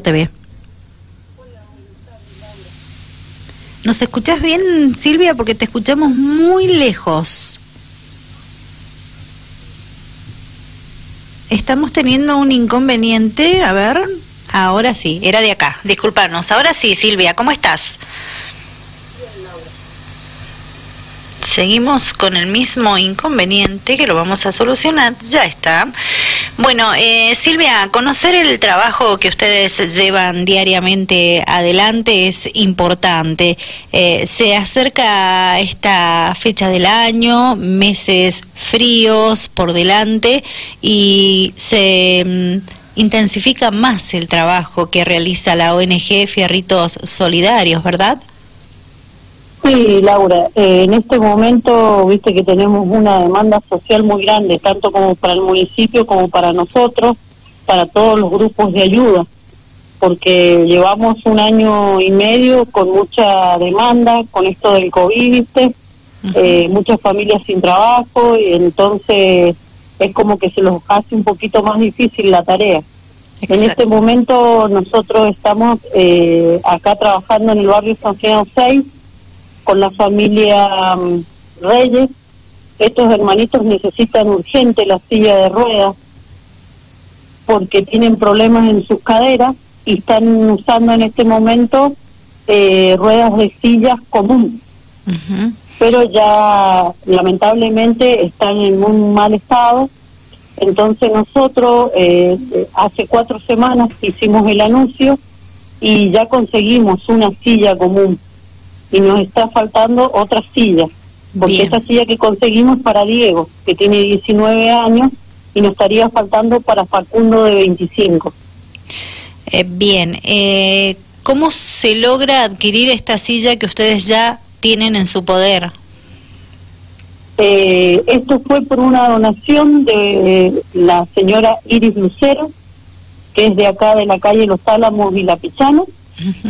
TV. ¿Nos escuchás bien, Silvia? Porque te escuchamos muy lejos. Estamos teniendo un inconveniente. A ver, ahora sí, era de acá. Disculparnos. Ahora sí, Silvia, ¿cómo estás? Seguimos con el mismo inconveniente que lo vamos a solucionar. Ya está. Bueno, eh, Silvia, conocer el trabajo que ustedes llevan diariamente adelante es importante. Eh, se acerca esta fecha del año, meses fríos por delante y se mm, intensifica más el trabajo que realiza la ONG Fierritos Solidarios, ¿verdad? Sí, Laura, eh, en este momento, viste que tenemos una demanda social muy grande, tanto como para el municipio como para nosotros, para todos los grupos de ayuda, porque llevamos un año y medio con mucha demanda, con esto del COVID, viste, eh, muchas familias sin trabajo, y entonces es como que se los hace un poquito más difícil la tarea. En este momento nosotros estamos eh, acá trabajando en el barrio San Fernando 6, con la familia mm, Reyes. Estos hermanitos necesitan urgente la silla de ruedas porque tienen problemas en sus caderas y están usando en este momento eh, ruedas de sillas común. Pero ya lamentablemente están en un mal estado. Entonces nosotros eh, hace cuatro semanas hicimos el anuncio y ya conseguimos una silla común y nos está faltando otra silla, porque esa silla que conseguimos para Diego, que tiene 19 años, y nos estaría faltando para Facundo de 25. Eh, bien, eh, ¿cómo se logra adquirir esta silla que ustedes ya tienen en su poder? Eh, esto fue por una donación de la señora Iris Lucero, que es de acá de la calle Los Álamos y La Pichana,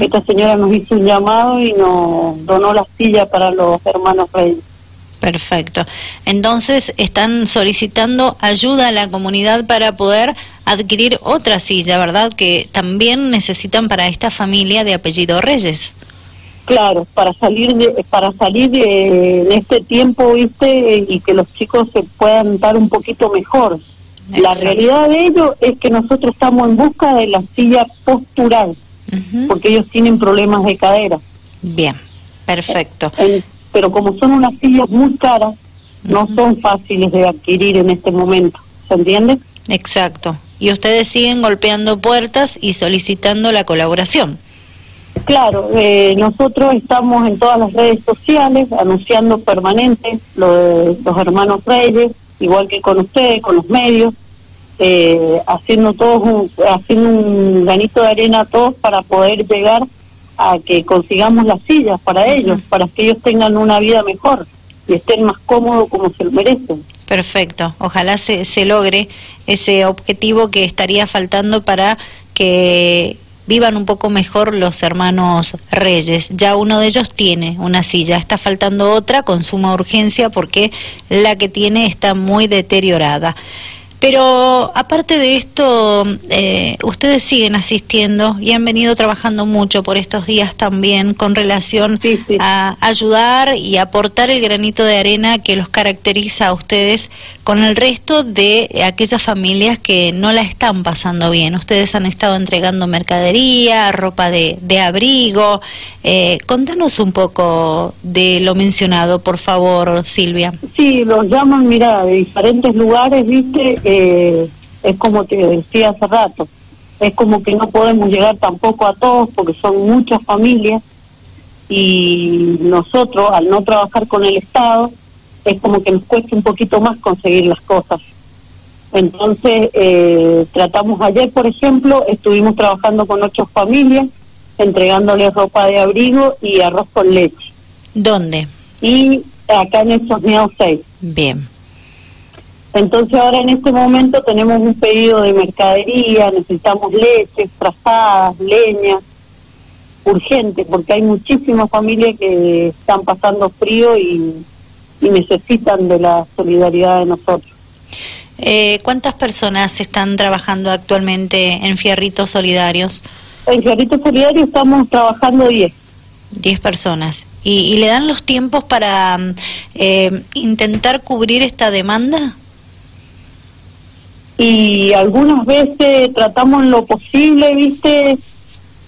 esta señora nos hizo un llamado y nos donó la silla para los hermanos Reyes. Perfecto. Entonces están solicitando ayuda a la comunidad para poder adquirir otra silla, ¿verdad? Que también necesitan para esta familia de apellido Reyes. Claro, para salir de, para salir de, este tiempo, viste, y que los chicos se puedan dar un poquito mejor. La realidad de ello es que nosotros estamos en busca de la silla postural porque ellos tienen problemas de cadera. Bien, perfecto. pero como son unas sillas muy caras, no son fáciles de adquirir en este momento, ¿se entiende? Exacto. Y ustedes siguen golpeando puertas y solicitando la colaboración. Claro, eh, nosotros estamos en todas las redes sociales anunciando permanente lo de los hermanos Reyes, igual que con ustedes, con los medios, eh, haciendo todos un, haciendo un granito de arena a todos para poder llegar a que consigamos las sillas para ellos, para que ellos tengan una vida mejor y estén más cómodos como se lo merecen. Perfecto, ojalá se, se logre ese objetivo que estaría faltando para que vivan un poco mejor los hermanos Reyes. Ya uno de ellos tiene una silla, está faltando otra con suma urgencia porque la que tiene está muy deteriorada. Pero aparte de esto, eh, ustedes siguen asistiendo y han venido trabajando mucho por estos días también con relación a ayudar y aportar el granito de arena que los caracteriza a ustedes con el resto de aquellas familias que no la están pasando bien. Ustedes han estado entregando mercadería, ropa de, abrigo. Eh, contanos un poco de lo mencionado, por favor, Silvia. Sí, los llaman, mira, de diferentes lugares, viste, eh, es como te decía hace rato, es como que no podemos llegar tampoco a todos porque son muchas familias y nosotros, al no trabajar con el Estado, es como que nos cuesta un poquito más conseguir las cosas. Entonces, eh, tratamos ayer, por ejemplo, estuvimos trabajando con ocho familias, entregándoles ropa de abrigo y arroz con leche. ¿Dónde? Y acá en el Sosneado 6. Bien. Entonces ahora en este momento tenemos un pedido de mercadería, necesitamos leche, trazadas, leña, urgente, porque hay muchísimas familias que están pasando frío y y necesitan de la solidaridad de nosotros. Eh, ¿Cuántas personas están trabajando actualmente en Fierritos Solidarios? En Fierrito Solidario estamos trabajando 10. 10 personas. ¿Y, ¿Y, le dan los tiempos para mm, eh, intentar cubrir esta demanda? Y algunas veces tratamos lo posible, ¿viste?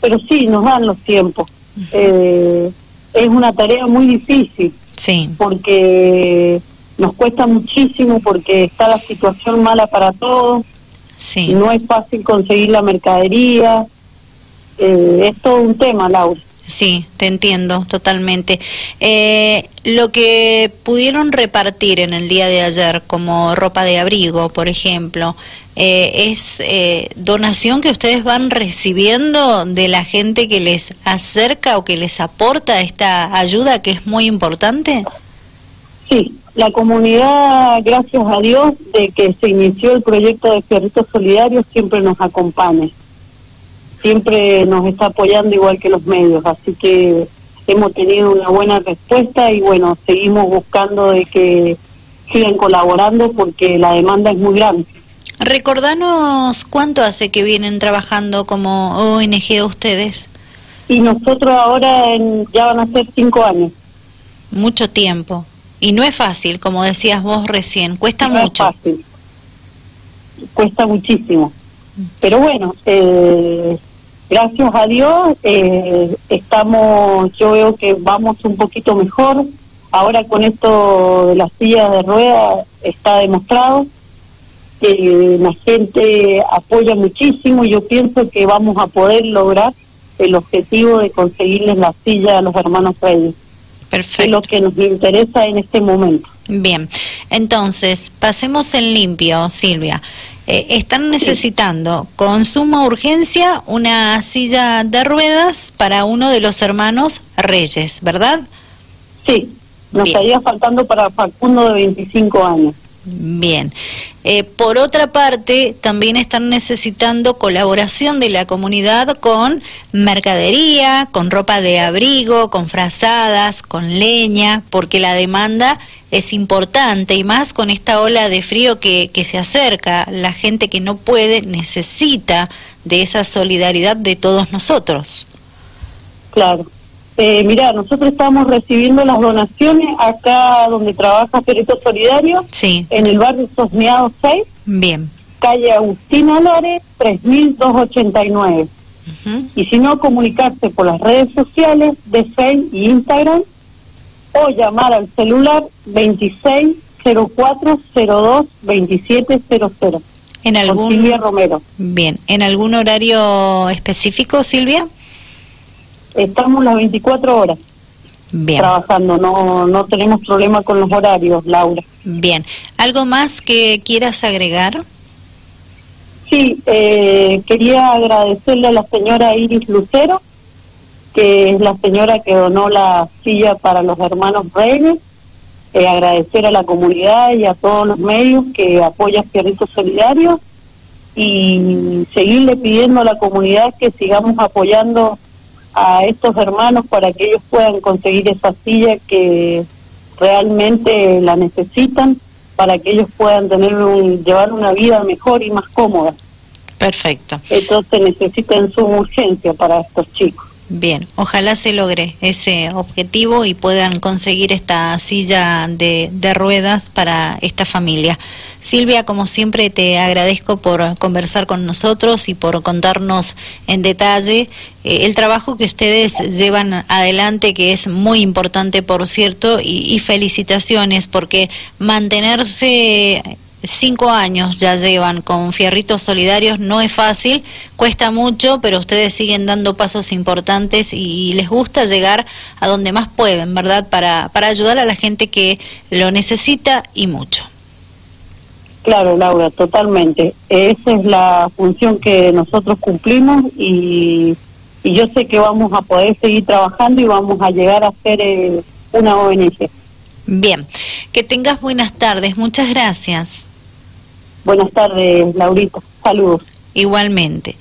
Pero sí, nos dan los tiempos. eh, es una tarea muy difícil. Sí. Porque nos cuesta muchísimo, porque está la situación mala para todos. Sí. No es fácil conseguir la mercadería. Eh, es todo un tema, Laura. Sí, te entiendo totalmente. Eh, lo que pudieron repartir en el día de ayer como ropa de abrigo, por ejemplo, eh, es eh, donación que ustedes van recibiendo de la gente que les acerca o que les aporta esta ayuda que es muy importante. Sí, la comunidad, gracias a Dios, de que se inició el proyecto de Fierritos Solidarios, siempre nos acompaña siempre nos está apoyando igual que los medios, así que hemos tenido una buena respuesta y bueno, seguimos buscando de que sigan colaborando porque la demanda es muy grande. Recordanos cuánto hace que vienen trabajando como ONG ustedes. Y nosotros ahora en, ya van a ser cinco años. Mucho tiempo. Y no es fácil, como decías vos recién, cuesta no mucho. Es fácil. Cuesta muchísimo. Pero bueno, eh, gracias a Dios eh, estamos, yo veo que vamos un poquito mejor. Ahora con esto de las sillas de ruedas está demostrado que la gente apoya muchísimo y yo pienso que vamos a poder lograr el objetivo de conseguirles la silla a los hermanos Reyes. Perfecto. Es lo que nos interesa en este momento. Bien, entonces pasemos en limpio, Silvia. Eh, están necesitando con suma urgencia una silla de ruedas para uno de los hermanos Reyes, ¿verdad? Sí, nos Bien. estaría faltando para Facundo de 25 años. Bien. Eh, por otra parte, también están necesitando colaboración de la comunidad con mercadería, con ropa de abrigo, con frazadas, con leña, porque la demanda es importante y más con esta ola de frío que, que se acerca. La gente que no puede necesita de esa solidaridad de todos nosotros. Claro. Eh, mira, nosotros estamos recibiendo las donaciones acá donde trabaja Perito Solidario, Sí, en el barrio Sosneado 6, bien. calle Agustín Álvarez, 3289. Ujú. Y si no, comunicarse por las redes sociales de Facebook y Instagram o llamar al celular 2604022700 ¿En con algún Silvia Romero. Bien, ¿en algún horario específico, Silvia? Estamos las 24 horas Bien, trabajando, no, no tenemos problema con los horarios, Laura. bien. ¿Algo más que quieras agregar? Sí, eh, quería agradecerle a la señora Iris Lucero, que es la señora que donó la silla para los hermanos Reyes. Eh, agradecer a la comunidad y a todos los medios que apoyan Fierrito Solidario y seguirle pidiendo a la comunidad que sigamos apoyando a estos hermanos para que ellos puedan conseguir esa silla que realmente la necesitan para que ellos puedan tener un, llevar una vida mejor y más cómoda. Perfecto. Entonces necesitan su urgencia para estos chicos. Bien, ojalá se logre ese objetivo y puedan conseguir esta silla de, de ruedas para esta familia. Silvia, como siempre, te agradezco por conversar con nosotros y por contarnos en detalle eh, el trabajo que ustedes llevan adelante, que es muy importante, por cierto, y, y felicitaciones, porque mantenerse cinco años ya llevan con Fierritos Solidarios, no es fácil, cuesta mucho, pero ustedes siguen dando pasos importantes y, les gusta llegar a donde más pueden, ¿verdad? Para, para ayudar a la gente que lo necesita y mucho. Claro, Laura, totalmente. Esa es la función que nosotros cumplimos y, y yo sé que vamos a poder seguir trabajando y vamos a llegar a ser eh, una ONG. Bien, que tengas buenas tardes, muchas gracias. Buenas tardes, Laurita. Saludos. Igualmente.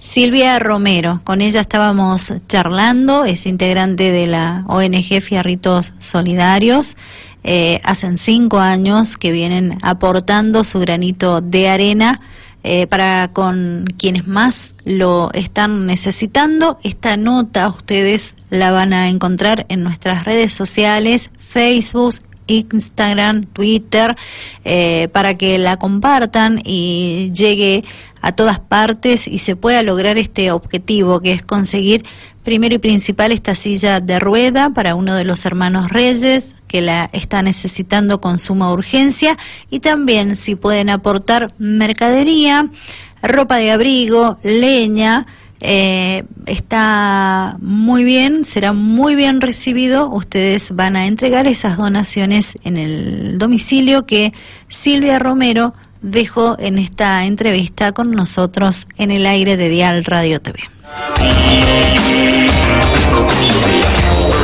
Silvia Romero, con ella estábamos charlando, es integrante de la ONG Fierritos Solidarios. Eh, hacen cinco años que vienen aportando su granito de arena eh, para con quienes más lo están necesitando. Esta nota ustedes la van a encontrar en nuestras redes sociales, Facebook, Instagram, Twitter, eh, para que la compartan y llegue a todas partes y se pueda lograr este objetivo que es conseguir primero y principal esta silla de rueda para uno de los hermanos Reyes que la está necesitando con suma urgencia. Y también si pueden aportar mercadería, ropa de abrigo, leña, eh, está muy bien, será muy bien recibido. Ustedes van a entregar esas donaciones en el domicilio que Silvia Romero dejó en esta entrevista con nosotros en el aire de Dial Radio TV.